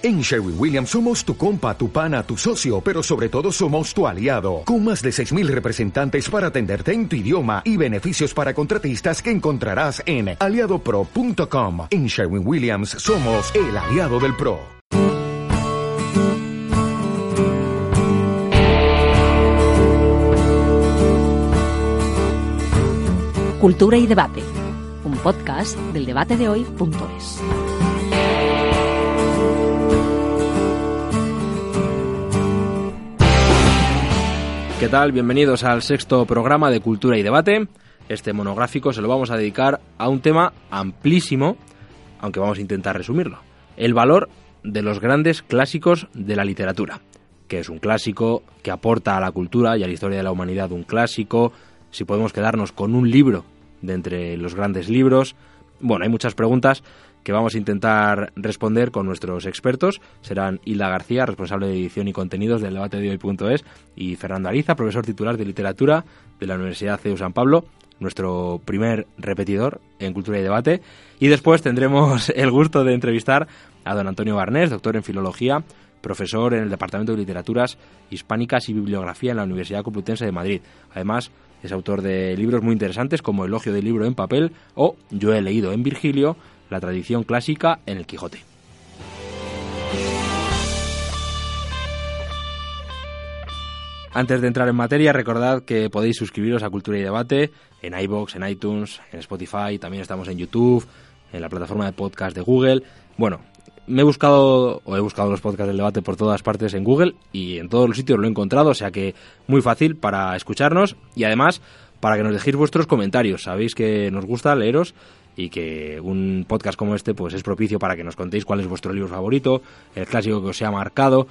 En Sherwin Williams somos tu compa, tu pana, tu socio, pero sobre todo somos tu aliado, con más de 6.000 representantes para atenderte en tu idioma y beneficios para contratistas que encontrarás en aliadopro.com. En Sherwin Williams somos el aliado del PRO. Cultura y debate, un podcast del debate de hoy.es. ¿Qué tal? Bienvenidos al sexto programa de Cultura y Debate. Este monográfico se lo vamos a dedicar a un tema amplísimo, aunque vamos a intentar resumirlo. El valor de los grandes clásicos de la literatura. ¿Qué es un clásico? ¿Qué aporta a la cultura y a la historia de la humanidad un clásico? Si podemos quedarnos con un libro de entre los grandes libros. Bueno, hay muchas preguntas que vamos a intentar responder con nuestros expertos. Serán Hilda García, responsable de edición y contenidos del debate de hoy.es, y Fernando Ariza, profesor titular de literatura de la Universidad CEU San Pablo, nuestro primer repetidor en cultura y debate. Y después tendremos el gusto de entrevistar a don Antonio Barnés, doctor en filología, profesor en el Departamento de Literaturas Hispánicas y Bibliografía en la Universidad Complutense de Madrid. Además, es autor de libros muy interesantes como Elogio del libro en papel o Yo he leído en Virgilio, la tradición clásica en el Quijote. Antes de entrar en materia, recordad que podéis suscribiros a Cultura y Debate en iBox, en iTunes, en Spotify, también estamos en YouTube, en la plataforma de podcast de Google. Bueno, me he buscado o he buscado los podcasts del debate por todas partes en Google y en todos los sitios lo he encontrado, o sea que muy fácil para escucharnos y además para que nos dejéis vuestros comentarios. Sabéis que nos gusta leeros y que un podcast como este pues es propicio para que nos contéis cuál es vuestro libro favorito, el clásico que os ha marcado.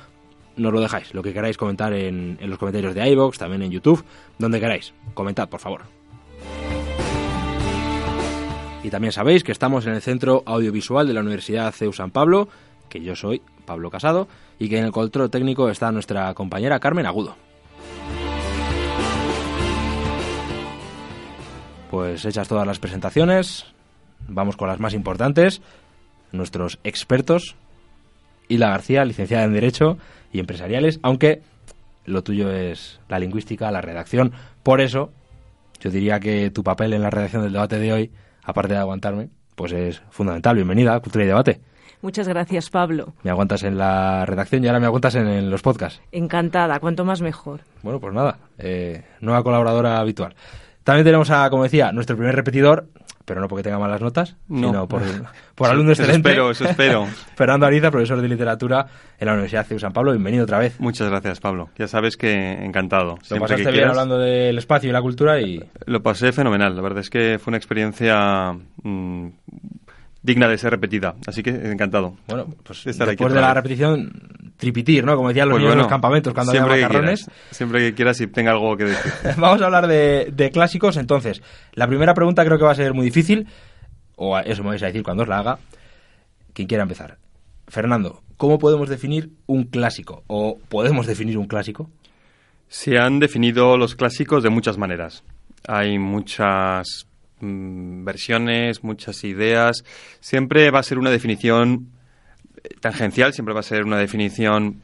Nos lo dejáis, lo que queráis comentar en, en los comentarios de iVoox, también en YouTube, donde queráis. Comentad, por favor. Y también sabéis que estamos en el Centro Audiovisual de la Universidad CEU San Pablo, que yo soy Pablo Casado, y que en el control técnico está nuestra compañera Carmen Agudo. Pues hechas todas las presentaciones, vamos con las más importantes. Nuestros expertos, Hila García, licenciada en Derecho y Empresariales, aunque lo tuyo es la lingüística, la redacción. Por eso, yo diría que tu papel en la redacción del debate de hoy, aparte de aguantarme, pues es fundamental. Bienvenida a Cultura y Debate. Muchas gracias, Pablo. Me aguantas en la redacción y ahora me aguantas en, en los podcasts. Encantada, cuanto más mejor. Bueno, pues nada, eh, nueva colaboradora habitual. También tenemos a, como decía, nuestro primer repetidor, pero no porque tenga malas notas, No. sino por, por alumno Eso excelente. espero, eso espero. Fernando Ariza, profesor de literatura en la Universidad CEU San Pablo. Bienvenido otra vez. Muchas gracias, Pablo. Ya sabes que encantado. Lo Siempre pasaste que bien hablando del espacio y la cultura y Lo pasé fenomenal. La verdad es que fue una experiencia mm, digna de ser repetida. Así que encantado. bueno, pues estar aquí después de la repetición, tripitir, ¿no? Como decían los Pues niños en los campamentos cuando había que macarrones. quieras, siempre que quieras y tenga algo que decir. Vamos a hablar de, de clásicos. Entonces, la primera pregunta creo que va a ser muy difícil, o eso me vais a decir cuando os la haga. Quien quiera empezar. Fernando, ¿cómo podemos definir un clásico? ¿O podemos definir un clásico? Se han definido los clásicos de muchas maneras. Hay muchas mm, versiones, muchas ideas. Siempre va a ser una definición eh, tangencial, siempre va a ser una definición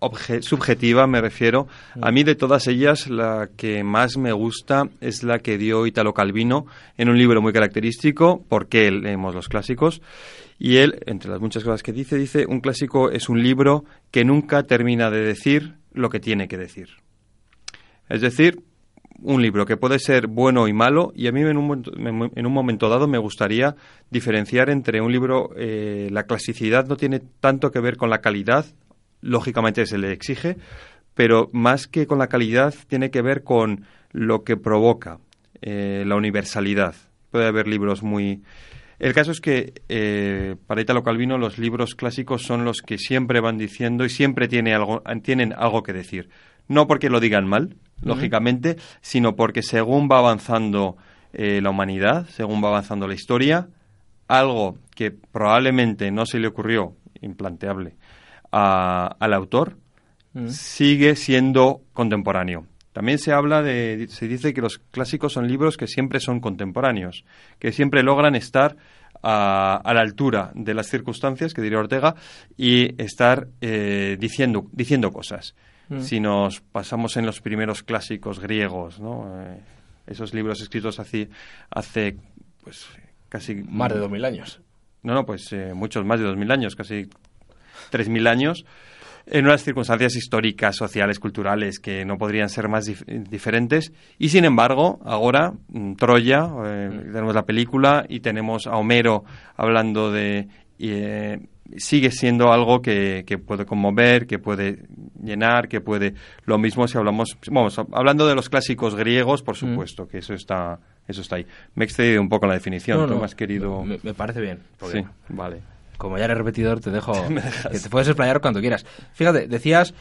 obje- subjetiva, me refiero. A mí de todas ellas, la que más me gusta es la que dio Italo Calvino en un libro muy característico, ¿Por qué leemos los clásicos? Y él, entre las muchas cosas que dice, dice, un clásico es un libro que nunca termina de decir lo que tiene que decir. Es decir, un libro que puede ser bueno y malo, y a mí en un, en un momento dado me gustaría diferenciar entre un libro, eh, la clasicidad no tiene tanto que ver con la calidad, lógicamente se le exige, pero más que con la calidad tiene que ver con lo que provoca, eh, la universalidad. Puede haber libros muy... El caso es que eh, para Italo Calvino los libros clásicos son los que siempre van diciendo y siempre tiene algo, tienen algo que decir. No porque lo digan mal, lógicamente, sino porque según va avanzando eh, la humanidad, según va avanzando la historia, algo que probablemente no se le ocurrió, implanteable, a- al autor, sigue siendo contemporáneo. También se habla de, se dice que los clásicos son libros que siempre son contemporáneos, que siempre logran estar a, la altura de las circunstancias, que diría Ortega, y estar eh, diciendo, diciendo cosas. Mm. Si nos pasamos en los primeros clásicos griegos, ¿no? Eh, esos libros escritos hace, hace pues casi... Más de dos mil años. No, no, pues eh, muchos más de dos mil años, casi tres mil años en unas circunstancias históricas, sociales, culturales que no podrían ser más diferentes. Y sin embargo, ahora mm, Troya, eh, mm. tenemos la película y tenemos a Homero hablando de... Eh, sigue siendo algo que, que, puede conmover, que puede llenar, que puede... Lo mismo si hablamos... Vamos, hablando de los clásicos griegos, por mm. supuesto, que eso está, eso está ahí. Me he excedido un poco la definición. No, has querido...? Me, me parece bien. Sí, vale como ya eres repetidor, te dejo que te puedes explayar cuando quieras. Fíjate, decías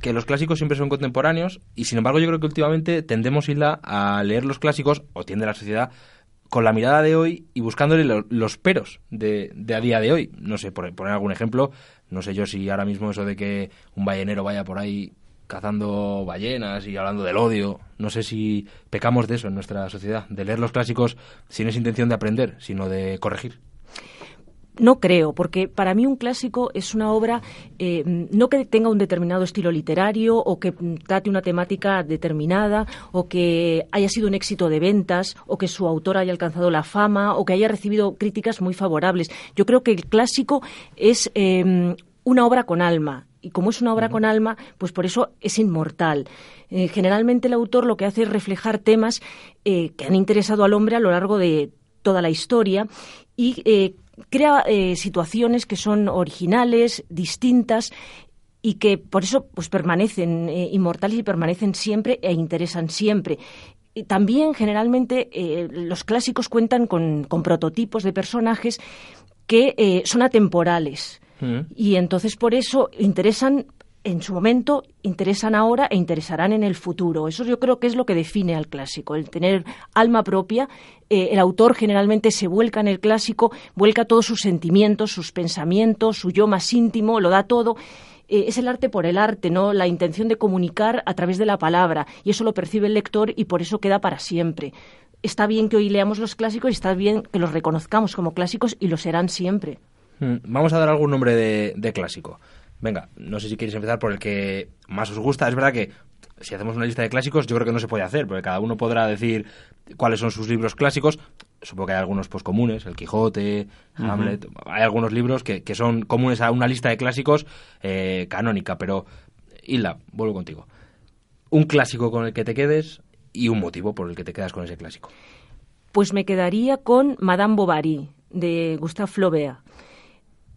que los clásicos siempre son contemporáneos y sin embargo yo creo que últimamente tendemos, Isla, a leer los clásicos, o tiende la sociedad, con la mirada de hoy y buscándole los peros de, a día de hoy. No sé, por poner algún ejemplo, no sé yo si ahora mismo eso de que un ballenero vaya por ahí cazando ballenas y hablando del odio. No sé si pecamos de eso en nuestra sociedad, de leer los clásicos sin esa intención de aprender, sino de corregir. No creo, porque para mí un clásico es una obra eh, no que tenga un determinado estilo literario o que trate una temática determinada o que haya sido un éxito de ventas o que su autor haya alcanzado la fama o que haya recibido críticas muy favorables. Yo creo que el clásico es eh, una obra con alma y como es una obra con alma, pues por eso es inmortal. Eh, generalmente el autor lo que hace es reflejar temas que han interesado al hombre a lo largo de toda la historia y crea eh, situaciones que son originales, distintas y que por eso pues permanecen eh, inmortales y permanecen siempre e interesan siempre. Y también generalmente eh, los clásicos cuentan con, prototipos de personajes que son atemporales mm. y entonces por eso interesan en su momento, interesan ahora e interesarán en el futuro. Eso yo creo que es lo que define al clásico, el tener alma propia. Eh, el autor generalmente se vuelca en el clásico, vuelca todos sus sentimientos, sus pensamientos, su yo más íntimo, lo da todo. Eh, es el arte por el arte, ¿no? La intención de comunicar a través de la palabra. Y eso lo percibe el lector y por eso queda para siempre. Está bien que hoy leamos los clásicos y está bien que los reconozcamos como clásicos y lo serán siempre. Mm, vamos a dar algún nombre de clásico. Venga, no sé si queréis empezar por el que más os gusta. Es verdad que si hacemos una lista de clásicos, yo creo que no se puede hacer, porque cada uno podrá decir cuáles son sus libros clásicos. Supongo que hay algunos pues comunes, El Quijote, Hamlet. Hay algunos libros que, que, son comunes a una lista de clásicos eh, canónica, pero Hilda, vuelvo contigo. Un clásico con el que te quedes y un motivo por el que te quedas con ese clásico. Pues me quedaría con Madame Bovary, de Gustave Flaubert.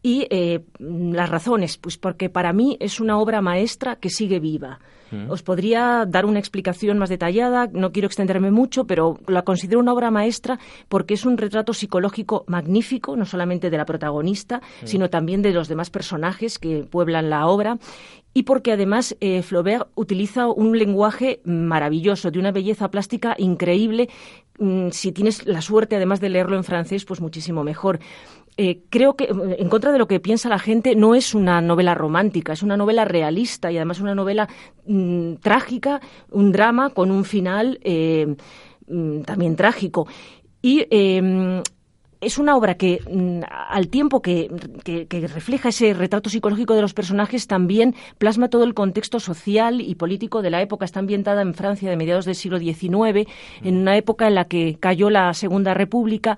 Y eh, las razones, pues porque para mí es una obra maestra que sigue viva. Mm. Os podría dar una explicación más detallada, no quiero extenderme mucho, pero la considero una obra maestra porque es un retrato psicológico magnífico, no solamente de la protagonista, mm. sino también de los demás personajes que pueblan la obra y porque además eh, Flaubert utiliza un lenguaje maravilloso, de una belleza plástica increíble. Mm, si tienes la suerte, además de leerlo en francés, pues muchísimo mejor. Eh, creo que, en contra de lo que piensa la gente, no es una novela romántica, es una novela realista y además una novela mm, trágica, un drama con un final eh, mm, también trágico. Y em, es una obra que, mm, al tiempo que, refleja ese retrato psicológico de los personajes, también plasma todo el contexto social y político de la época. Está ambientada en Francia de mediados del siglo XIX, en una época en la que cayó la Segunda República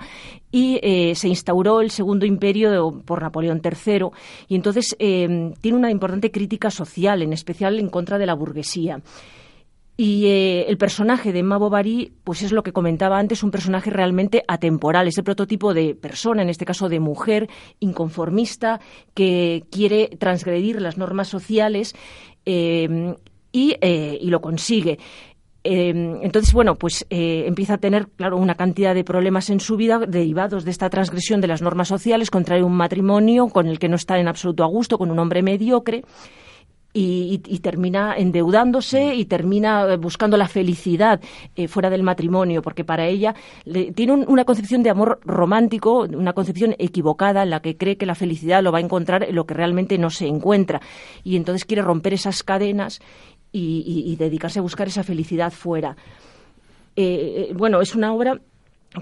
y eh, se instauró el Segundo Imperio por Napoleón III. Y entonces eh, tiene una importante crítica social, en especial en contra de la burguesía. Y eh, el personaje de Emma Bovary, pues es lo que comentaba antes, un personaje realmente atemporal, es el prototipo de persona, en este caso de mujer inconformista, que quiere transgredir las normas sociales eh, eh, y, lo consigue. entonces, bueno, pues empieza a tener, claro, una cantidad de problemas en su vida derivados de esta transgresión de las normas sociales, contrae un matrimonio con el que no está en absoluto a gusto, con un hombre mediocre y, termina endeudándose y termina eh, buscando la felicidad eh, fuera del matrimonio, porque para ella tiene una concepción de amor romántico, una concepción equivocada en la que cree que la felicidad lo va a encontrar en lo que realmente no se encuentra. Y entonces quiere romper esas cadenas y, dedicarse a buscar esa felicidad fuera. Eh, bueno, es una obra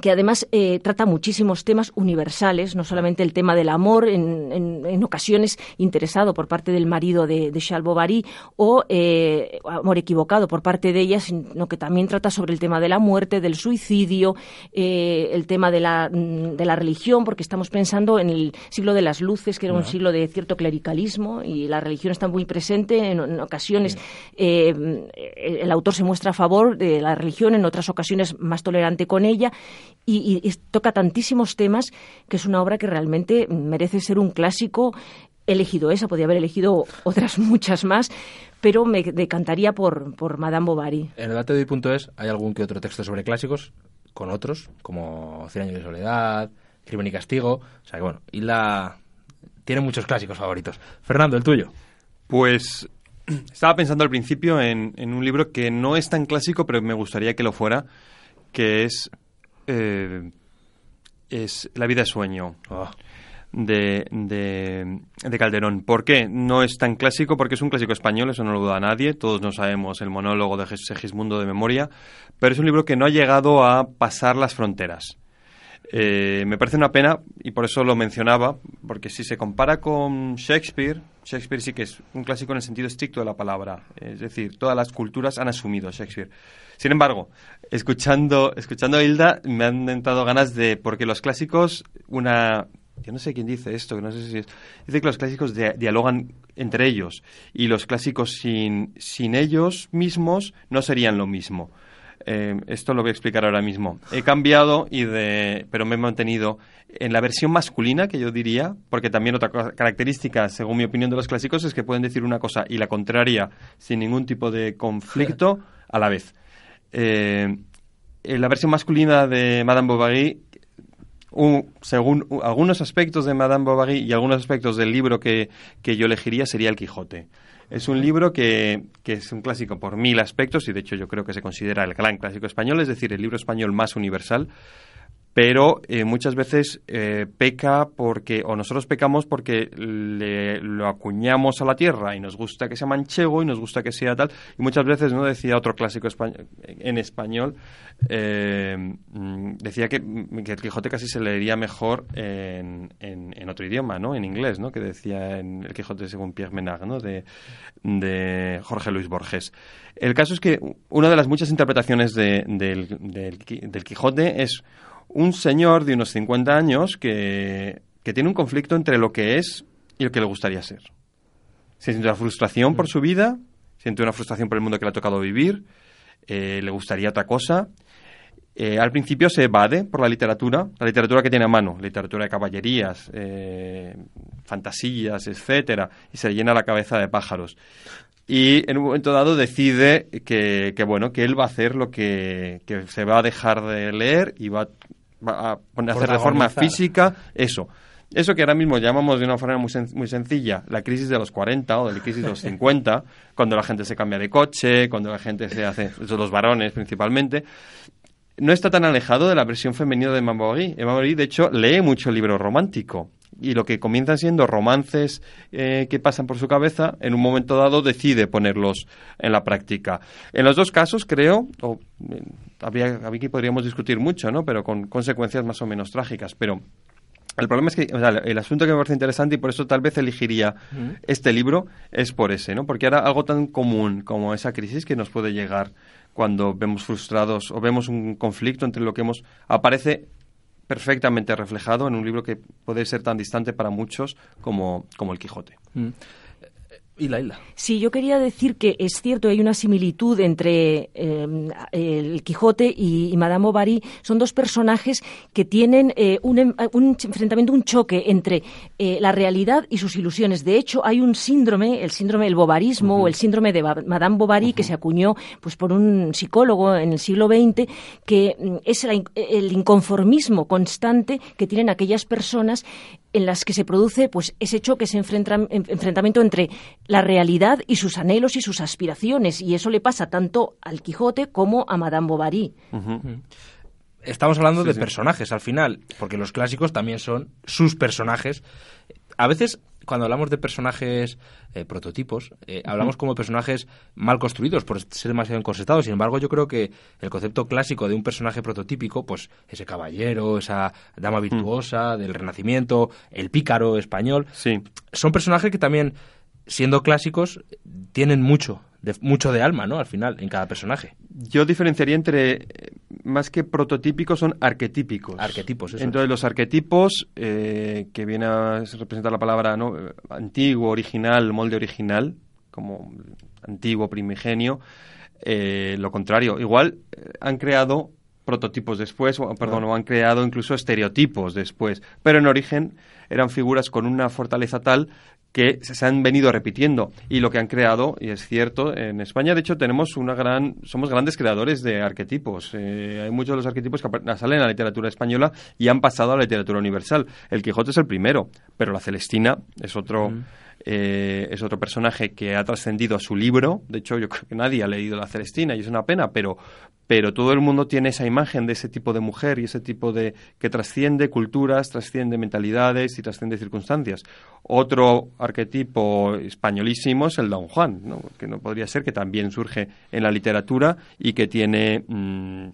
que además eh, trata muchísimos temas universales, no solamente el tema del amor, en, en, ocasiones interesado por parte del marido de, de Charles Bovary o eh, amor equivocado por parte de ella, sino que también trata sobre el tema de la muerte, del suicidio, eh, el tema de la, mm, de la religión, porque estamos pensando en el siglo de las luces, que era un siglo de cierto clericalismo y la religión está muy presente en, ocasiones. el autor se muestra a favor de la religión, en otras ocasiones más tolerante con ella y, toca tantísimos temas que es una obra que realmente merece ser un clásico. He elegido esa, podría haber elegido otras muchas más, pero me decantaría por, por Madame Bovary. En el debate de hoy punto es, ¿hay algún que otro texto sobre clásicos con otros, como Cien años de soledad, Crimen y castigo? O sea que bueno, y la tiene muchos clásicos favoritos. Fernando, el tuyo. Pues estaba pensando al principio en, en, un libro que no es tan clásico, pero me gustaría que lo fuera, que es eh, es La vida es sueño. De, de, Calderón. ¿Por qué? No es tan clásico, porque es un clásico español, eso no lo duda nadie, todos no sabemos el monólogo de Segismundo de memoria, pero es un libro que no ha llegado a pasar las fronteras. Eh, me parece una pena, y por eso lo mencionaba, porque si se compara con Shakespeare, Shakespeare sí que es un clásico en el sentido estricto de la palabra, es decir, todas las culturas han asumido Shakespeare. Sin embargo, escuchando, escuchando a Hilda, me han entrado ganas de. Porque los clásicos, una. Yo no sé quién dice esto, no sé si es. Dice que los clásicos dialogan entre ellos. Y los clásicos sin, sin ellos mismos no serían lo mismo. Eh, esto lo voy a explicar ahora mismo. He cambiado y de, pero me he mantenido en la versión masculina, que yo diría, porque también otra característica, según mi opinión de los clásicos, es que pueden decir una cosa y la contraria sin ningún tipo de conflicto a la vez. Eh, la versión masculina de Madame Bovary, según algunos aspectos de Madame Bovary y algunos aspectos del libro que, que yo elegiría, sería El Quijote. Es un libro que, que, es un clásico por mil aspectos y de hecho yo creo que se considera el gran clásico español, es decir, el libro español más universal pero eh, muchas veces eh, peca porque, o nosotros pecamos porque le, lo acuñamos a la tierra y nos gusta que sea manchego y nos gusta que sea tal, y muchas veces, ¿no? Decía otro clásico en español, eh, mm, decía que, que, el Quijote casi se leería mejor en, en, otro idioma, ¿no? En inglés, ¿no? Que decía en el Quijote según Pierre Menard, ¿no? De, Jorge Luis Borges. El caso es que una de las muchas interpretaciones de, del Quijote es un señor de unos 50 años que, tiene un conflicto entre lo que es y lo que le gustaría ser. siente una frustración por su vida, siente una frustración por el mundo que le ha tocado vivir, eh, le gustaría otra cosa. Eh, al principio se evade por la literatura, la literatura que tiene a mano, literatura de caballerías, eh, fantasías, etcétera, y se llena la cabeza de pájaros. Y en un momento dado decide que, bueno, que él va a hacer lo que, que se va a dejar de leer y va a hacer de forma física eso. Eso que ahora mismo llamamos de una forma muy, muy sencilla la crisis de los 40 o la crisis de los 50, cuando la gente se cambia de coche, cuando la gente se hace, los varones principalmente, no está tan alejado de la versión femenina de Mambory. Mambory, de hecho, lee mucho el libro romántico y lo que comienzan siendo romances eh, que pasan por su cabeza, en un momento dado decide ponerlos en la práctica. En los dos casos, creo, o, eh, habría, aquí podríamos discutir mucho, ¿no? pero con consecuencias más o menos trágicas, pero el problema es que el asunto que me parece interesante y por eso tal vez elegiría este libro es por ese, ¿no? Porque era algo tan común como esa crisis que nos puede llegar cuando vemos frustrados o vemos un conflicto entre lo que hemos aparece perfectamente reflejado en un libro que puede ser tan distante para muchos como, como El Quijote. Mm. Y la isla. Sí, yo quería decir que es cierto, hay una similitud entre eh, el Quijote y, Madame Bovary. Son dos personajes que tienen eh, un, enfrentamiento, un choque entre eh, la realidad y sus ilusiones. De hecho, hay un síndrome, el síndrome del bovarismo o el síndrome de Madame Bovary, que se acuñó pues, por un psicólogo en el siglo XX, que mm, es el inconformismo constante que tienen aquellas personas en las que se produce pues ese choque, ese enfrentamiento entre la realidad y sus anhelos y sus aspiraciones. Y eso le pasa tanto al Quijote como a Madame Bovary. Estamos hablando de personajes al final, porque los clásicos también son sus personajes. A veces cuando hablamos de personajes eh, prototipos, eh, hablamos como personajes mal construidos por ser demasiado encorsetados. Sin embargo, yo creo que el concepto clásico de un personaje prototípico, pues ese caballero, esa dama virtuosa del Renacimiento, el pícaro español, Sí. son personajes que también, siendo clásicos, tienen mucho de, mucho de alma, ¿no? Al final, en cada personaje. Yo diferenciaría entre, eh, más que prototípicos, son arquetípicos. Arquetipos, eso Entonces, es. los arquetipos, eh, que viene a representar la palabra ¿no? Antiguo, original, molde original, como antiguo, primigenio, eh, lo contrario. Igual eh, han creado prototipos después, o, perdón, o han creado incluso estereotipos después, pero en origen eran figuras con una fortaleza tal que se han venido repitiendo y lo que han creado y es cierto en España de hecho tenemos una gran somos grandes creadores de arquetipos. Eh, hay muchos de los arquetipos que salen en la literatura española y han pasado a la literatura universal. El Quijote es el primero pero la Celestina es otro eh, es otro personaje que ha trascendido a su libro. De hecho yo creo que nadie ha leído la Celestina y es una pena pero pero todo el mundo tiene esa imagen de ese tipo de mujer y ese tipo de que trasciende culturas, trasciende mentalidades y trasciende circunstancias. Otro arquetipo españolísimo es el Don Juan, ¿no? que no podría ser que también surge en la literatura y que tiene mm,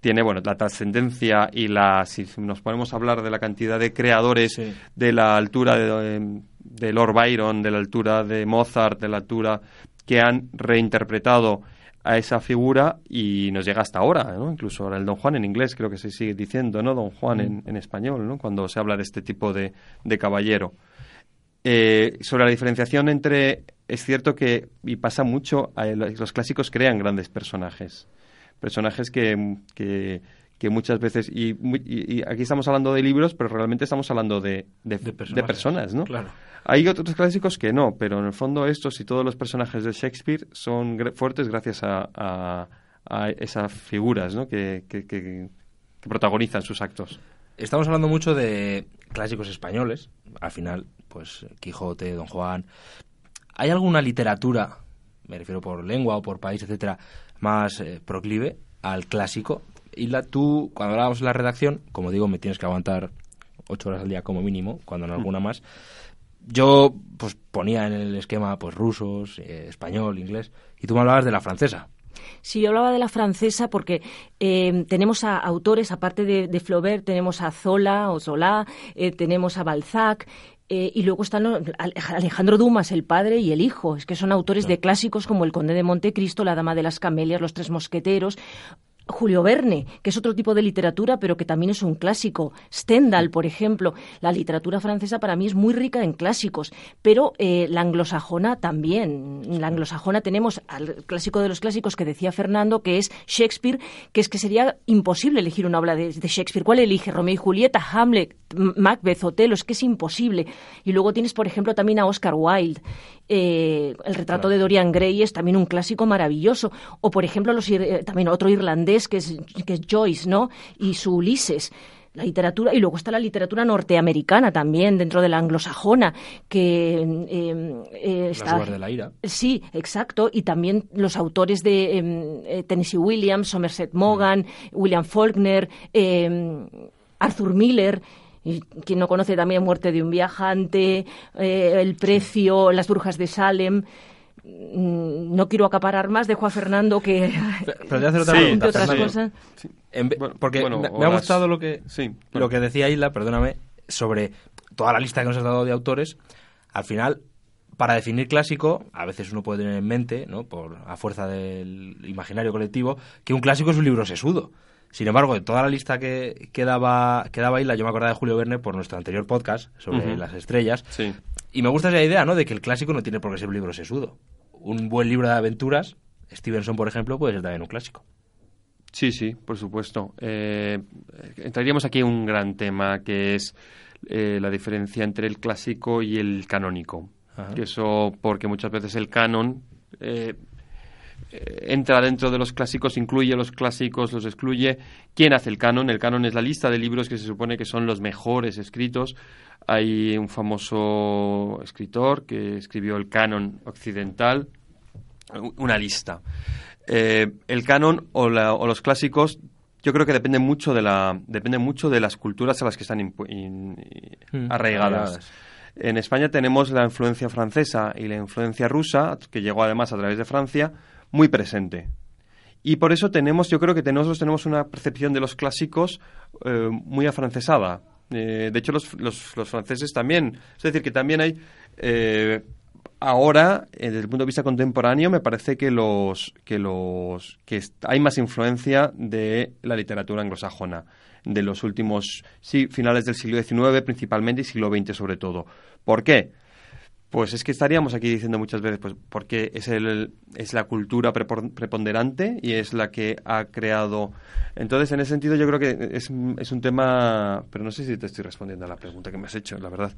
tiene bueno la trascendencia y la si nos ponemos a hablar de la cantidad de creadores Sí. de la altura de, de Lord Byron, de la altura de Mozart, de la altura que han reinterpretado a esa figura y nos llega hasta ahora, ¿no? Incluso ahora el Don Juan en inglés creo que se sigue diciendo, ¿no? Don Juan en, en español, ¿no? Cuando se habla de este tipo de, de caballero. Eh, sobre la diferenciación entre, es cierto que, y pasa mucho, los clásicos crean grandes personajes. Personajes que, que, que muchas veces, y, y- y aquí estamos hablando de libros, pero realmente estamos hablando de, de, De de personajes, personas, ¿no? claro. Hay otros clásicos que no, pero en el fondo estos y todos los personajes de Shakespeare son fuertes gracias a, a- a esas figuras ¿no? que, que- que- que protagonizan sus actos. Estamos hablando mucho de clásicos españoles, al final, pues Quijote, Don Juan. ¿Hay alguna literatura, me refiero por lengua o por país, etcétera, más eh, proclive al clásico? Y la, tú, cuando hablábamos en la redacción, como digo, me tienes que aguantar ocho horas al día como mínimo, cuando no alguna más. Yo pues ponía en el esquema pues rusos, eh, español, inglés, y tú me hablabas de la francesa. Sí, yo hablaba de la francesa porque eh, tenemos a autores, aparte de, de Flaubert, tenemos a Zola o Zola, eh, tenemos a Balzac. eh, y luego están los- Alejandro Dumas, el padre y el hijo. Es que son autores de clásicos como El Conde de Montecristo, La Dama de las Camelias, Los Tres Mosqueteros. Julio Verne, que es otro tipo de literatura, pero que también es un clásico. Stendhal, por ejemplo. La literatura francesa para mí es muy rica en clásicos, pero eh, la anglosajona también. La anglosajona tenemos al clásico de los clásicos que decía Fernando, que es Shakespeare, que es que sería imposible elegir una obra de, de Shakespeare. ¿Cuál elige? Romeo y Julieta, Hamlet, Macbeth, Otelo, es que es imposible. Y luego tienes, por ejemplo, también a Oscar Wilde. Eh, el retrato de Dorian Gray es también un clásico maravilloso. O, por ejemplo, los, eh, también otro irlandés que es, que es Joyce, ¿no? Y su Ulises. La literatura, y luego está la literatura norteamericana también, dentro de la anglosajona, que eh, eh, está... de la ira. Sí, exacto. Y también los autores de em, eh, Tennessee Williams, Somerset Maugham, William Faulkner, em, Arthur Miller. Y quien no conoce también Muerte de un viajante, eh, El precio, Las brujas de Salem. Mm, No quiero acaparar más, dejo a Fernando que Pero te voy a hacer otra Sí, pregunta, otras Fernando. cosas. En ve- Bueno, porque bueno, me, ha gustado lo que Sí, lo que decía Isla, perdóname, sobre toda la lista que nos has dado de autores. Al final, para definir clásico, a veces uno puede tener en mente, ¿no? por a fuerza del imaginario colectivo, que un clásico es un libro sesudo. Sin embargo, de toda la lista que, que, daba, que daba Isla, yo me acordaba de Julio Verne por nuestro anterior podcast sobre las estrellas. Sí. Y me gusta esa idea, ¿no? De que el clásico no tiene por qué ser un libro sesudo. Un buen libro de aventuras, Stevenson, por ejemplo, puede ser también un clásico. Sí, sí, por supuesto. Eh, entraríamos aquí en un gran tema que es eh, la diferencia entre el clásico y el canónico. Ajá. Eso, porque muchas veces el canon eh, entra dentro de los clásicos, incluye los clásicos, los excluye. ¿Quién hace el canon? El canon es la lista de libros que se supone que son los mejores escritos. Hay un famoso escritor que escribió el canon occidental, una lista. Eh, el canon o, la- o los clásicos yo creo que depende mucho de la depende mucho de las culturas a las que están in- Mm, arraigadas. arraigadas. En España tenemos la influencia francesa y la influencia rusa, que llegó además a través de Francia, muy presente. Y por eso tenemos, yo creo que nosotros tenemos una percepción de los clásicos eh, muy afrancesada. Eh, de hecho, los, los, los, franceses también. Es decir, que también hay eh, ahora, eh, desde el punto de vista contemporáneo, me parece que los que los que hay más influencia de la literatura anglosajona de los últimos sí, finales del siglo XIX principalmente y siglo XX sobre todo. ¿Por qué? Pues es que estaríamos aquí diciendo muchas veces, pues porque es, el, es la cultura preponderante y es la que ha creado. Entonces, en ese sentido, yo creo que es, es un tema. Pero no sé si te estoy respondiendo a la pregunta que me has hecho, la verdad.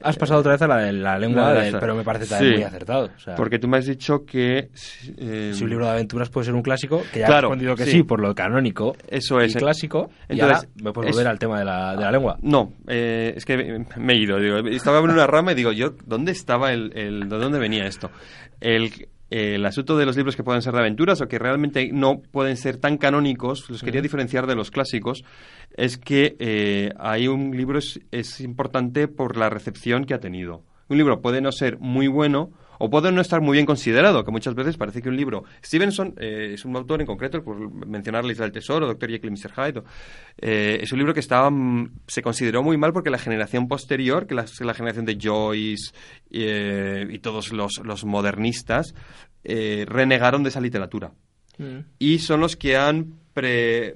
Has pasado otra vez a la, la lengua, pero me parece también muy acertado. porque tú me has dicho que. Eh, si un libro de aventuras puede ser un clásico, que ya claro, he respondido que sí. por lo canónico. Eso es. Y clásico. Entonces, y me puedo volver al tema de la, de la lengua. No, eh, es que me he ido. Digo, estaba en una rama y digo, yo, ¿dónde está? el, de dónde venía esto. El, asunto de los libros que pueden ser de aventuras o que realmente no pueden ser tan canónicos, los quería diferenciar de los clásicos, es que eh, hay un libro es, es importante por la recepción que ha tenido. Un libro puede no ser muy bueno, o puede no estar muy bien considerado, que muchas veces parece que un libro... Stevenson eh, es un autor en concreto, por mencionar La Isla del Tesoro, Doctor Jekyll y Mr. Hyde, eh, es un libro que estaba, mm, se consideró muy mal porque la generación posterior, que la, la generación de Joyce eh, y todos los, los modernistas, renegaron de esa literatura. Mm. Y son los que han... Pre,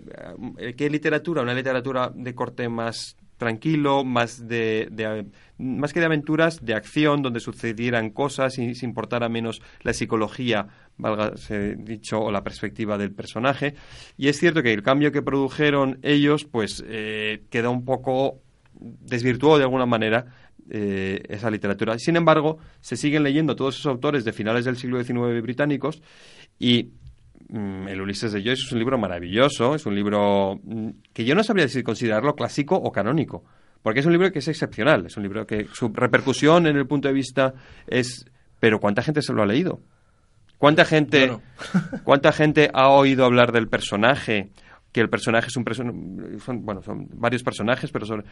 ¿Qué literatura? Una literatura de corte más tranquilo, más de, más que de aventuras, de acción, donde sucedieran cosas y se importara menos la psicología, valga dicho, o la perspectiva del personaje. Y es cierto que el cambio que produjeron ellos, pues eh, queda un poco desvirtuó de alguna manera eh, esa literatura. Sin embargo, se siguen leyendo todos esos autores de finales del siglo XIX británicos y el Ulises de Joyce es un libro maravilloso, es un libro mm, que yo no sabría si considerarlo clásico o canónico, porque es un libro que es excepcional, es un libro que su repercusión en el punto de vista es... Pero ¿cuánta gente se lo ha leído? ¿Cuánta gente, ¿cuánta gente ha oído hablar del personaje? Que el personaje es un son, bueno, son varios personajes, pero son,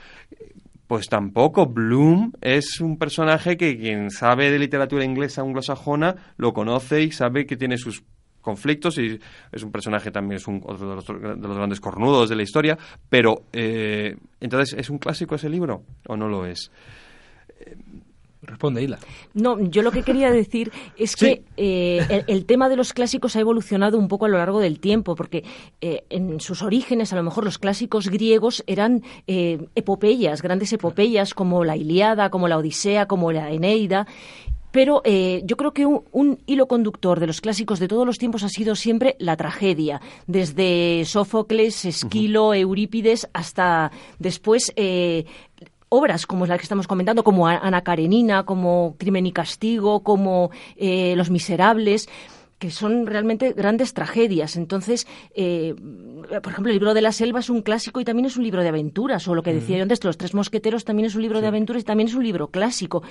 pues tampoco. Bloom es un personaje que quien sabe de literatura inglesa anglosajona lo conoce y sabe que tiene sus conflictos y es un personaje también, es un, otro de los, de los grandes cornudos de la historia, pero eh, entonces, ¿es un clásico ese libro o no lo es? Responde, Hila. No, yo lo que quería decir es que eh, el, tema de los clásicos ha evolucionado un poco a lo largo del tiempo, porque eh, en sus orígenes, a lo mejor los clásicos griegos eran epopeyas, grandes epopeyas como la Iliada, como la Odisea, como la Eneida, pero eh, yo creo que un, hilo conductor de los clásicos de todos los tiempos ha sido siempre la tragedia, desde Sófocles, Esquilo, Eurípides, hasta después eh, obras como la que estamos comentando, como Ana Karenina, como Crimen y Castigo, como eh, Los Miserables que son realmente grandes tragedias. Entonces, eh, por ejemplo, el libro de la selva es un clásico y también es un libro de aventuras, o lo que decía yo antes, Los Tres Mosqueteros también es un libro de aventuras y también es un libro clásico.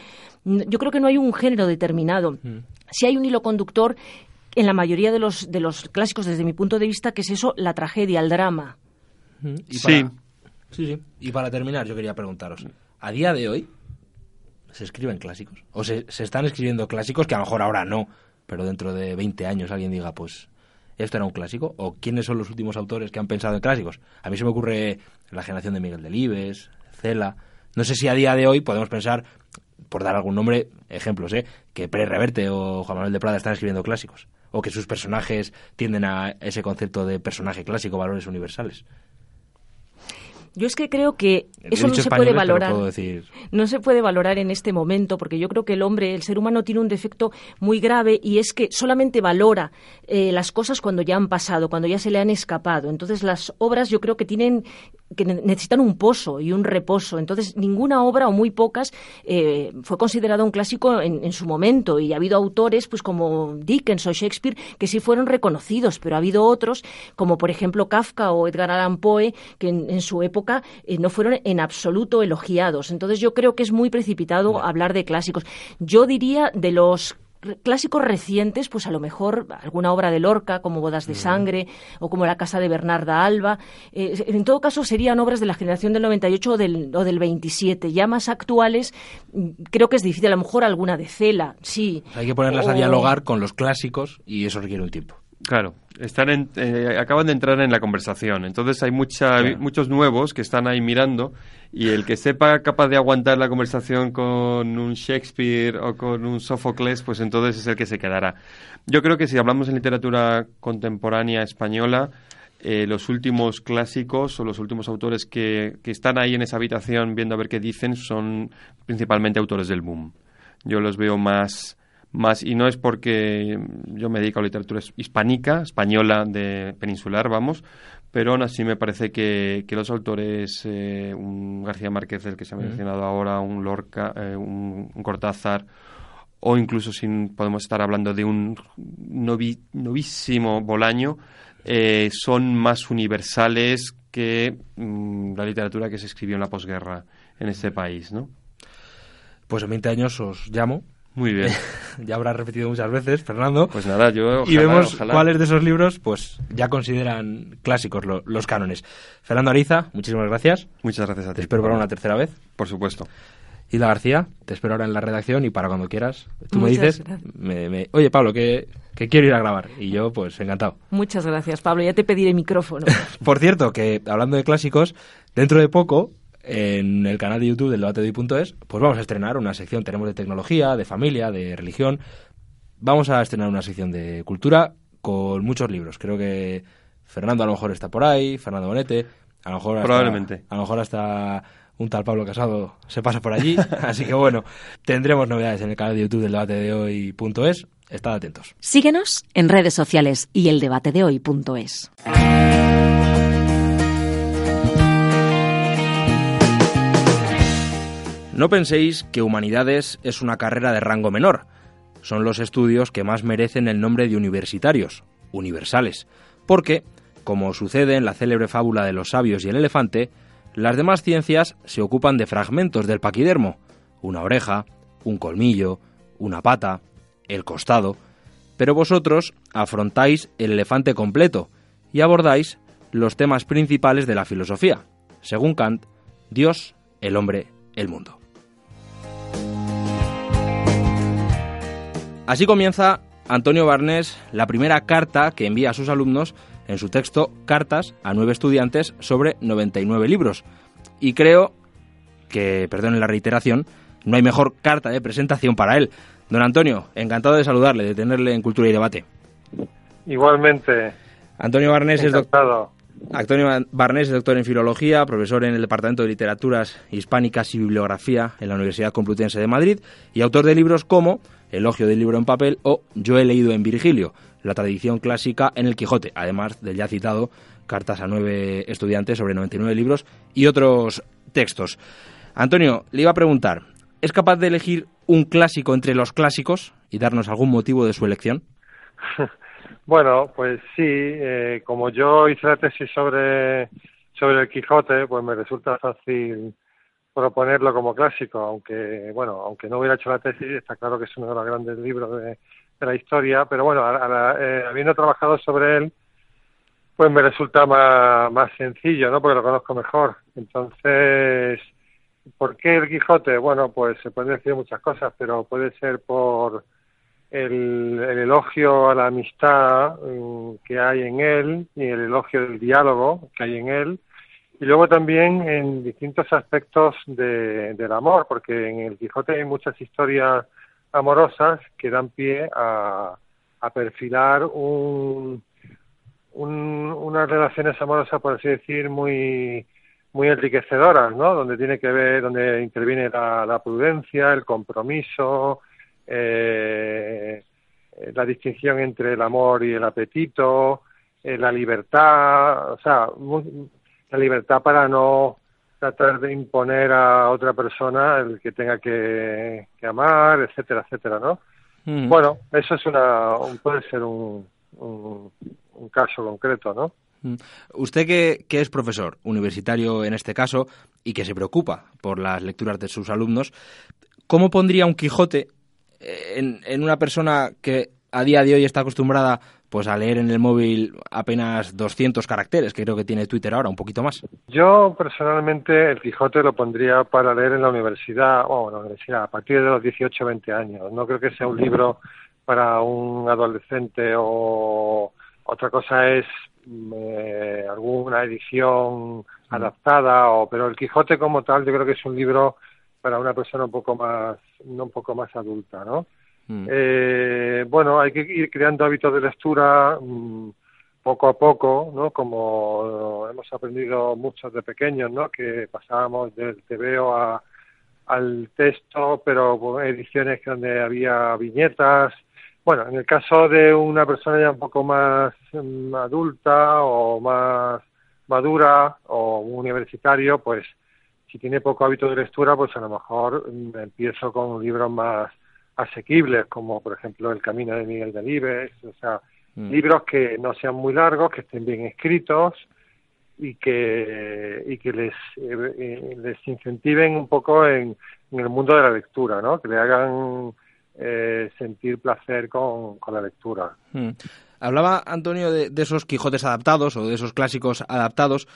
Yo creo que no hay un género determinado. Si hay un hilo conductor en la mayoría de los, de los clásicos, desde mi punto de vista, que es eso, la tragedia, el drama. sí. Sí, sí. Y para terminar, yo quería preguntaros, ¿a día de hoy se escriben clásicos? ¿O se, se están escribiendo clásicos que a lo mejor ahora no, pero dentro de 20 años alguien diga, pues, esto era un clásico, o quiénes son los últimos autores que han pensado en clásicos. A mí se me ocurre la generación de Miguel Delibes, Cela. No sé si a día de hoy podemos pensar, por dar algún nombre, ejemplos, ¿eh? que Pérez Reverte o Juan Manuel de Prada están escribiendo clásicos, o que sus personajes tienden a ese concepto de personaje clásico, valores universales. Yo es que creo que eso no se puede valorar. No se puede valorar en este momento porque yo creo que el hombre, el ser humano tiene un defecto muy grave y es que solamente valora eh, las cosas cuando ya han pasado, cuando ya se le han escapado. Entonces las obras yo creo que tienen que necesitan un pozo y un reposo. Entonces ninguna obra o muy pocas eh, fue considerada un clásico en, su momento y ha habido autores pues como Dickens o Shakespeare que sí fueron reconocidos, pero ha habido otros como por ejemplo Kafka o Edgar Allan Poe que en su época eh, no fueron en absoluto elogiados. Entonces yo creo que es muy precipitado hablar de clásicos. Yo diría de los clásicos recientes, pues a lo mejor alguna obra de Lorca, como Bodas de Sangre, o como La Casa de Bernarda Alba. Eh, en todo caso, serían obras de la generación del 98 o del, o del 27. Ya más actuales, mm, creo que es difícil. A lo mejor alguna de Cela, sí. hay que ponerlas a dialogar con los clásicos y eso requiere un tiempo. Claro, están eh, acaban de entrar en la conversación. Entonces hay mucha, muchos nuevos que están ahí mirando y el que sepa capaz de aguantar la conversación con un Shakespeare o con un Sófocles, pues entonces es el que se quedará. Yo creo que si hablamos en literatura contemporánea española, eh, los últimos clásicos o los últimos autores que, que están ahí en esa habitación viendo a ver qué dicen son principalmente autores del boom. Yo los veo más más y no es porque yo me dedico a literatura hispánica, española de peninsular, vamos, pero aún así me parece que, los autores, eh, un García Márquez, el que se ha mencionado ahora, un Lorca, eh, un, Cortázar, o incluso si podemos estar hablando de un novísimo Bolaño, eh, son más universales que mm, la literatura que se escribió en la posguerra en este país, ¿no? Pues en 20 años os llamo muy bien. ya habrá repetido muchas veces, Fernando. Pues nada, yo. y vemos cuáles de esos libros, pues ya consideran clásicos los cánones. Fernando Ariza, muchísimas gracias. Muchas gracias a ti. Te espero para una tercera vez. Por supuesto. Hilda García, te espero ahora en la redacción y para cuando quieras. Tú me dices, me, oye Pablo, que, que, quiero ir a grabar. Y yo, pues encantado. Muchas gracias, Pablo. Ya te pediré micrófono. Por cierto, que hablando de clásicos, dentro de poco en el canal de YouTube del debate de hoy.es, pues vamos a estrenar una sección, tenemos de tecnología, de familia, de religión, vamos a estrenar una sección de cultura con muchos libros. Creo que Fernando a lo mejor está por ahí, Fernando Bonete, a lo mejor Probablemente. a lo mejor hasta un tal Pablo Casado se pasa por allí, así que bueno, tendremos novedades en el canal de YouTube del debate de hoy.es. Estad atentos. Síguenos en redes sociales y el debate de hoy.es. No penséis que Humanidades es una carrera de rango menor. Son los estudios que más merecen el nombre de universitarios, universales, porque, como sucede en la célebre fábula de los sabios y el elefante, las demás ciencias se ocupan de fragmentos del paquidermo, una oreja, un colmillo, una pata, el costado, pero vosotros afrontáis el elefante completo y abordáis los temas principales de la filosofía, según Kant, Dios, el hombre, el mundo. Así comienza Antonio Barnés la primera carta que envía a sus alumnos en su texto Cartas a nueve estudiantes sobre 99 libros. Y creo que, perdonen la reiteración, no hay mejor carta de presentación para él. Don Antonio, encantado de saludarle, de tenerle en Cultura y Debate. Igualmente. Antonio Barnés es doctor. Antonio Barnés es doctor en Filología, profesor en el Departamento de Literaturas Hispánicas y Bibliografía en la Universidad Complutense de Madrid y autor de libros como Elogio del libro en papel o Yo he leído en Virgilio, la tradición clásica en el Quijote, además del ya citado Cartas a nueve estudiantes sobre 99 libros y otros textos. Antonio, le iba a preguntar, ¿es capaz de elegir un clásico entre los clásicos y darnos algún motivo de su elección? Bueno, pues sí, eh, como yo hice la tesis sobre, sobre el Quijote, pues me resulta fácil proponerlo como clásico, aunque bueno, aunque no hubiera hecho la tesis, está claro que es uno de los grandes libros de, la historia, pero bueno, eh, habiendo trabajado sobre él, pues me resulta más, más sencillo, ¿no? Porque lo conozco mejor. Entonces, ¿por qué el Quijote? Bueno, pues se pueden decir muchas cosas, pero puede ser por el, el elogio a la amistad mm, que hay en él y el elogio del diálogo que hay en él, y luego también en distintos aspectos de, del amor, porque en el Quijote hay muchas historias amorosas que dan pie a, perfilar un, un, unas relaciones amorosas, por así decir, muy muy enriquecedoras, ¿no? Donde tiene que ver, donde interviene la, prudencia, el compromiso, eh, la distinción entre el amor y el apetito, eh, la libertad, o sea, la libertad para no tratar de imponer a otra persona el que tenga que, amar, etcétera, etcétera, ¿no? Mm. Bueno, eso es una, puede ser un, un, caso concreto, ¿no? Mm. Usted que, que, es profesor universitario en este caso y que se preocupa por las lecturas de sus alumnos, ¿cómo pondría un Quijote en, en una persona que a día de hoy está acostumbrada pues a leer en el móvil apenas 200 caracteres, que creo que tiene Twitter ahora, un poquito más. Yo personalmente el Quijote lo pondría para leer en la universidad, o en la universidad, a partir de los 18 o 20 años. No creo que sea un libro para un adolescente o otra cosa es eh, alguna edición mm. adaptada, o, pero el Quijote como tal yo creo que es un libro para una persona un poco más, no un poco más adulta, ¿no? Mm. Eh, bueno, hay que ir creando hábitos de lectura mm, poco a poco, ¿no? Como hemos aprendido muchos de pequeños, ¿no? Que pasábamos del TVO a, al texto, pero con ediciones donde había viñetas. Bueno, en el caso de una persona ya un poco más mm, adulta o más madura o un universitario, pues si tiene poco hábito de lectura, pues a lo mejor empiezo con libros más asequibles, como por ejemplo El Camino de Miguel Delibes, o sea, mm. libros que no sean muy largos, que estén bien escritos y que, y que les, eh, les incentiven un poco en, el mundo de la lectura, ¿no? Que le hagan eh, sentir placer con, con la lectura. Mm. Hablaba Antonio de, esos Quijotes adaptados o de esos clásicos adaptados.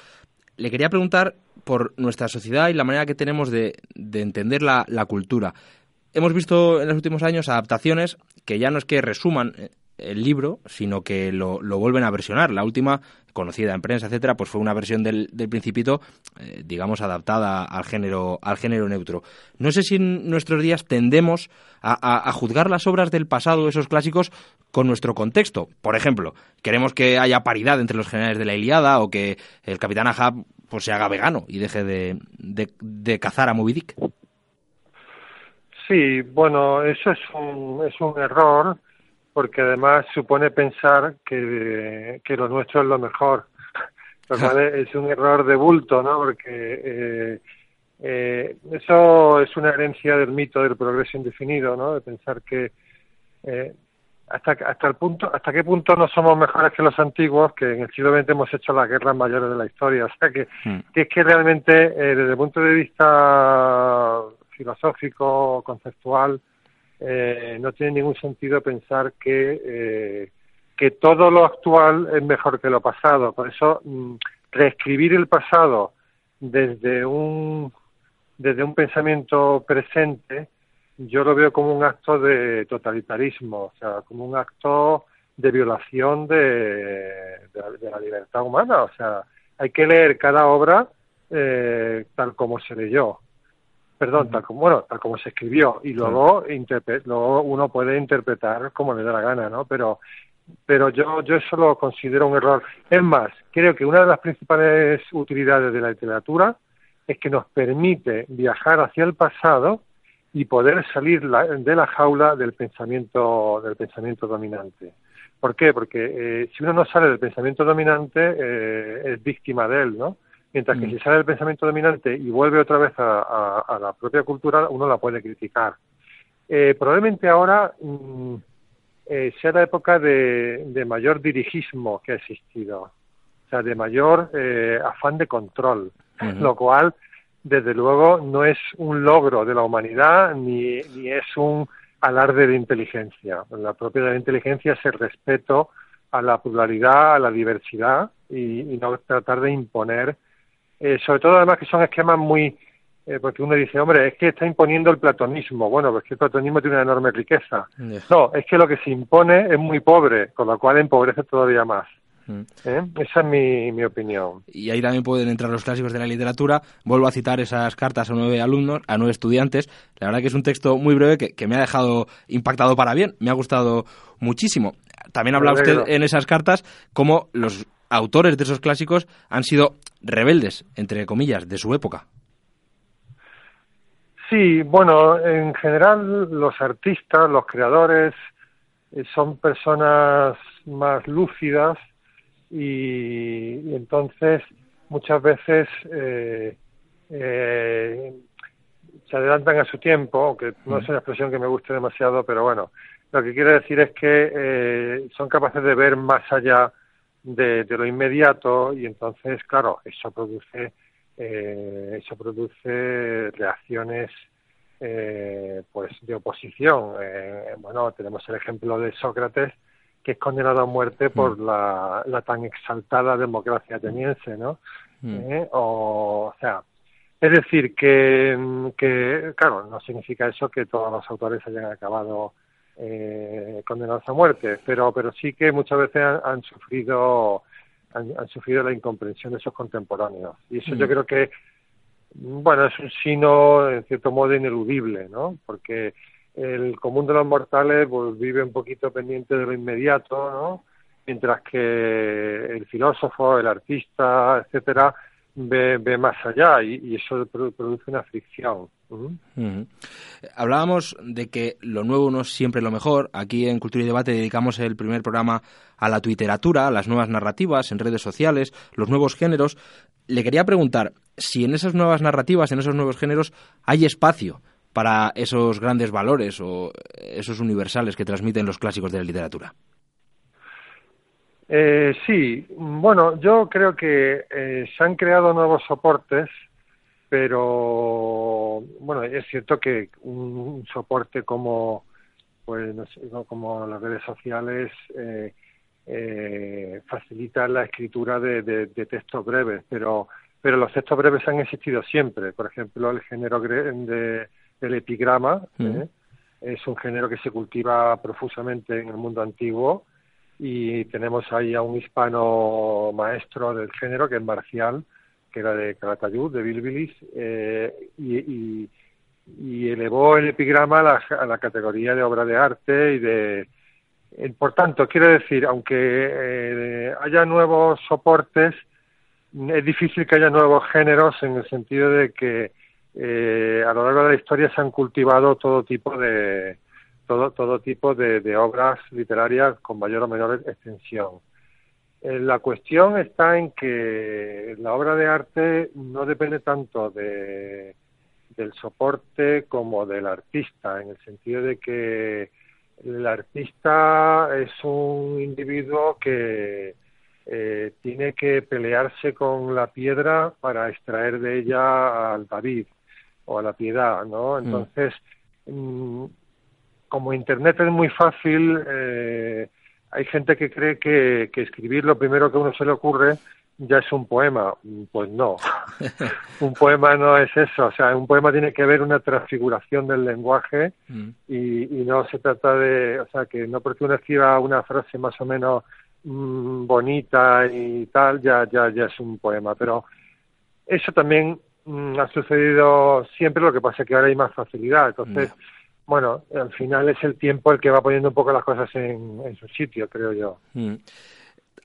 Le quería preguntar por nuestra sociedad y la manera que tenemos de, de entender la, la cultura hemos visto en los últimos años adaptaciones que ya no es que resuman eh, el libro, sino que lo, vuelven a versionar. La última, conocida en prensa, etcétera, pues fue una versión del, del Principito, eh, digamos, adaptada al género, al género neutro. No sé si en nuestros días tendemos a, juzgar las obras del pasado, esos clásicos, con nuestro contexto. Por ejemplo, queremos que haya paridad entre los generales de la Iliada o que el capitán Ahab pues, se haga vegano y deje de, de cazar a Moby Dick. Sí, bueno, eso es un, es un error porque además supone pensar que, que lo nuestro es lo mejor. es un error de bulto, ¿no? Porque eh, eh, eso es una herencia del mito del progreso indefinido, ¿no? De pensar que eh, hasta hasta el punto hasta qué punto no somos mejores que los antiguos que en el siglo XX hemos hecho las guerras mayores de la historia o sea que, hmm. que es que realmente desde el punto de vista filosófico, conceptual, eh, no tiene ningún sentido pensar que, eh, que todo lo actual es mejor que lo pasado. Por eso, mm, reescribir el pasado desde un, desde un pensamiento presente, yo lo veo como un acto de totalitarismo, o sea, como un acto de violación de, de, la, libertad humana. O sea, hay que leer cada obra eh, tal como se leyó perdón, tal como, bueno, tal como se escribió, y luego, luego uno puede interpretar como le da la gana, ¿no? Pero, pero yo, yo eso lo considero un error. Es más, creo que una de las principales utilidades de la literatura es que nos permite viajar hacia el pasado y poder salir de la jaula del pensamiento, del pensamiento dominante. ¿Por qué? Porque eh, si uno no sale del pensamiento dominante, eh, es víctima de él, ¿no? Mientras que mm. si sale del pensamiento dominante y vuelve otra vez a, la propia cultura, uno la puede criticar. Eh, probablemente ahora mm, eh, sea la época de, mayor dirigismo que ha existido, o sea, de mayor eh, afán de control, lo cual, desde luego, no es un logro de la humanidad ni, ni es un alarde de inteligencia. La propia de la inteligencia es el respeto a la pluralidad, a la diversidad y no tratar de imponer eh, sobre todo además que son esquemas muy, eh, porque uno dice, hombre, es que está imponiendo el platonismo. Bueno, pues que el platonismo tiene una enorme riqueza. No, es que lo que se impone es muy pobre, con lo cual empobrece todavía más. Mm. ¿Eh? Esa es mi, mi, opinión. Y ahí también pueden entrar los clásicos de la literatura. Vuelvo a citar esas cartas a nueve alumnos, a nueve estudiantes. La verdad que es un texto muy breve que, que me ha dejado impactado para bien. Me ha gustado muchísimo. También habla usted en esas cartas cómo los autores de esos clásicos han sido rebeldes, entre comillas, de su época. Sí, bueno, en general los artistas, los creadores, eh, son personas más lúcidas y, entonces muchas veces eh, eh, se adelantan a su tiempo, aunque no es una expresión que me guste demasiado, pero bueno, lo que quiero decir es que son capaces de ver más allá de, lo inmediato y entonces, claro, eso produce, eh, eso produce reacciones eh, pues de oposición. Eh, bueno, tenemos el ejemplo de Sócrates, que es condenado a muerte por mm. la, tan exaltada democracia ateniense, ¿no? Mm. Eh, o, sea, es decir, que, que, claro, no significa eso que todos los autores hayan acabado eh, condenados a muerte, pero, pero sí que muchas veces han, sufrido han, sufrido la incomprensión de sus contemporáneos. Y eso yo mm. creo que, bueno, es un sino, en cierto modo, ineludible, ¿no? Porque el común de los mortales pues, vive un poquito pendiente de lo inmediato, ¿no? mientras que el filósofo, el artista, etcétera, ve, ve más allá y, eso produce una fricción. Hablábamos de que lo nuevo no es siempre lo mejor. Aquí en Cultura y Debate dedicamos el primer programa a la tuiteratura, a las nuevas narrativas en redes sociales, los nuevos géneros. Le quería preguntar si en esas nuevas narrativas, en esos nuevos géneros, hay espacio para esos grandes valores o esos universales que transmiten los clásicos de la literatura? Eh, sí, bueno, yo creo que eh, se han creado nuevos soportes, pero bueno, es cierto que un, soporte como pues como las redes sociales eh, eh, facilita la escritura de, de, textos breves, pero pero los textos breves han existido siempre. Por ejemplo, el género de el epigrama. ¿eh? Es un género que se cultiva profusamente en el mundo antiguo y tenemos ahí a un hispano maestro del género que es Marcial, que era de Calatayud, de Bilbilis, eh, y, elevó el epigrama a la, categoría de obra de arte y de... Eh, por tanto, quiero decir, aunque haya nuevos soportes, es difícil que haya nuevos géneros en el sentido de que eh, a lo largo de la historia se han cultivado todo tipo de todo todo tipo de, obras literarias con mayor o menor extensión. Eh, la cuestión está en que la obra de arte no depende tanto de, del soporte como del artista, en el sentido de que el artista es un individuo que eh, tiene que pelearse con la piedra para extraer de ella al David o a la piedad, ¿no? Mm. Entonces, mm, como Internet es muy fácil, eh, hay gente que cree que, que escribir lo primero que a uno se le ocurre ya es un poema. Pues no, un poema no es eso. O sea, un poema tiene que ver una transfiguración del lenguaje mm. y, y, no se trata de, o sea, que no porque uno escriba una frase más o menos bonita y tal, ya, ya, ya es un poema. Pero eso también Mm, ha sucedido siempre, lo que pasa es que ahora hay más facilidad. Entonces, bueno, al final es el tiempo el que va poniendo un poco las cosas en, su sitio, creo yo. Mm.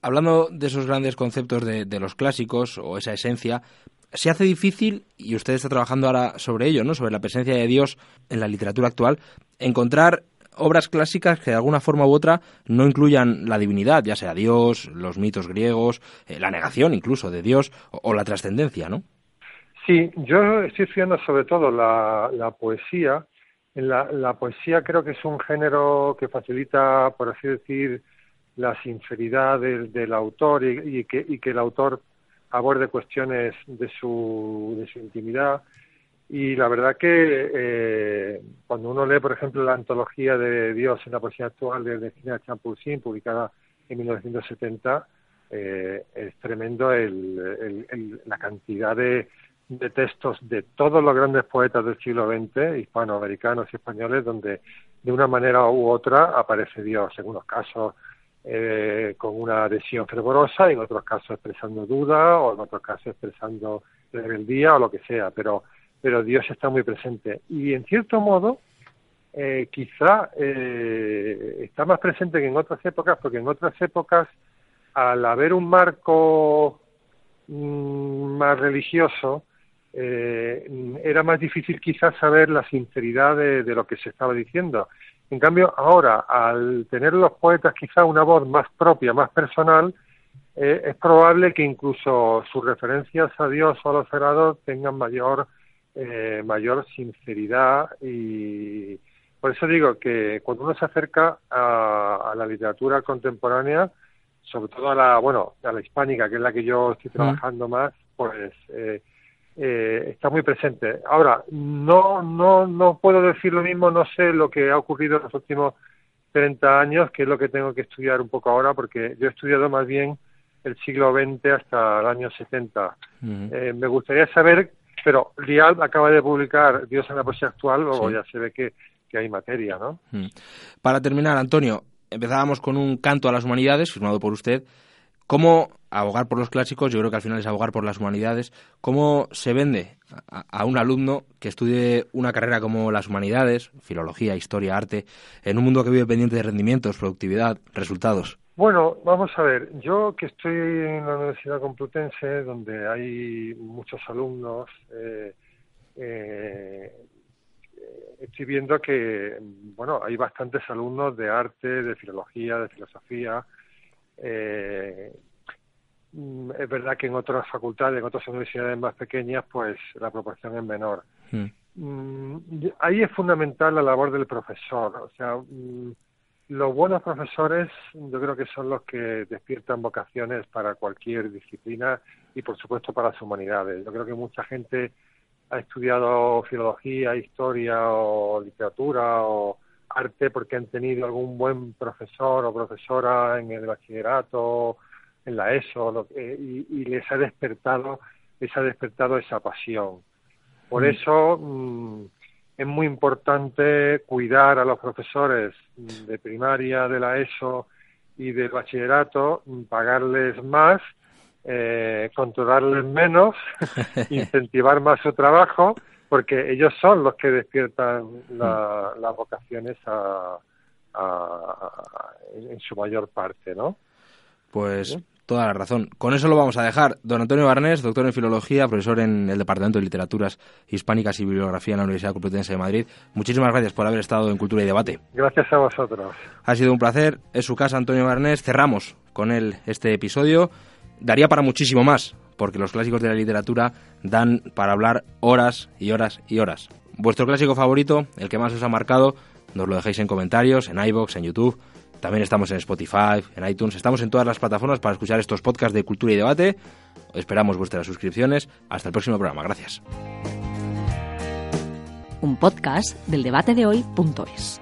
Hablando de esos grandes conceptos de, los clásicos o esa esencia, se hace difícil, y usted está trabajando ahora sobre ello, ¿no? sobre la presencia de Dios en la literatura actual, encontrar obras clásicas que de alguna forma u otra no incluyan la divinidad, ya sea Dios, los mitos griegos, eh, la negación incluso de Dios o la trascendencia, ¿no? Sí, yo estoy estudiando sobre todo la, la poesía. La, la poesía creo que es un género que facilita, por así decir, la sinceridad del, del autor y, que, y que el autor aborde cuestiones de su, de su intimidad. Y la verdad que eh, cuando uno lee, por ejemplo, la antología de Dios en la poesía actual de Cristina publicada en 1970, eh, es tremendo el, la cantidad de, de textos de todos los grandes poetas del siglo XX, hispanoamericanos y españoles, donde de una manera u otra aparece Dios, en unos casos eh, con una adhesión fervorosa, en otros casos expresando duda, o en otros casos expresando rebeldía o lo que sea, pero, pero Dios está muy presente. Y en cierto modo, eh, quizá eh, está más presente que en otras épocas, porque en otras épocas, al haber un marco mm, más religioso, eh, era más difícil quizás saber la sinceridad de, lo que se estaba diciendo. En cambio, ahora, al tener los poetas quizás una voz más propia, más personal, eh, es probable que incluso sus referencias a Dios o a los sagrados tengan mayor, eh, mayor sinceridad y por eso digo que cuando uno se acerca a, la literatura contemporánea, sobre todo a la, bueno, a la hispánica, que es la que yo estoy trabajando más, pues eh, eh, está muy presente. Ahora, no, no, no puedo decir lo mismo, no sé lo que ha ocurrido en los últimos 30 años, que es lo que tengo que estudiar un poco ahora, porque yo he estudiado más bien el siglo XX hasta el año 70. Eh, me gustaría saber, pero Lial acaba de publicar Dios en la poesía actual, luego ya se ve que, que hay materia, ¿no? Para terminar, Antonio, empezábamos con un canto a las humanidades, firmado por usted. ¿Cómo abogar por los clásicos? Yo creo que al final es abogar por las humanidades. ¿Cómo se vende a, un alumno que estudie una carrera como las humanidades, filología, historia, arte, en un mundo que vive pendiente de rendimientos, productividad, resultados? Bueno, vamos a ver. Yo que estoy en la Universidad Complutense, donde hay muchos alumnos, eh, eh, estoy viendo que, bueno, hay bastantes alumnos de arte, de filología, de filosofía. Eh, es verdad que en otras facultades, en otras universidades más pequeñas, pues la proporción es menor. Hmm. Mm, ahí es fundamental la labor del profesor. O sea, mm, los buenos profesores yo creo que son los que despiertan vocaciones para cualquier disciplina y por supuesto para las humanidades. Yo creo que mucha gente ha estudiado filología, historia o literatura o arte porque han tenido algún buen profesor o profesora en el bachillerato, en la ESO, y, les ha despertado, les ha despertado esa pasión. Por mm. eso mm, es muy importante cuidar a los profesores de primaria, de la ESO y del bachillerato, pagarles más eh, controlarles menos, incentivar más su trabajo, porque ellos son los que despiertan las vocaciones a, en su mayor parte, ¿no? Pues toda la razón. Con eso lo vamos a dejar. Don Antonio Barnés, doctor en Filología, profesor en el Departamento de Literaturas Hispánicas y Bibliografía en la Universidad Complutense de Madrid. Muchísimas gracias por haber estado en Cultura y Debate. Gracias a vosotros. Ha sido un placer. Es su casa, Antonio Barnés. Cerramos con él este episodio daría para muchísimo más, porque los clásicos de la literatura dan para hablar horas y horas y horas. Vuestro clásico favorito, el que más os ha marcado, nos lo dejéis en comentarios, en iBox, en YouTube. También estamos en Spotify, en iTunes, estamos en todas las plataformas para escuchar estos podcasts de cultura y debate. Esperamos vuestras suscripciones. Hasta el próximo programa. Gracias. Un podcast del debate de hoy.es.